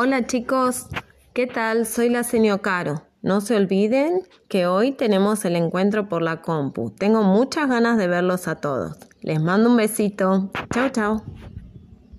Hola chicos, ¿qué tal? Soy la señor Caro. No se olviden que hoy tenemos el encuentro por la compu. Tengo muchas ganas de verlos a todos. Les mando un besito. Chao, chao.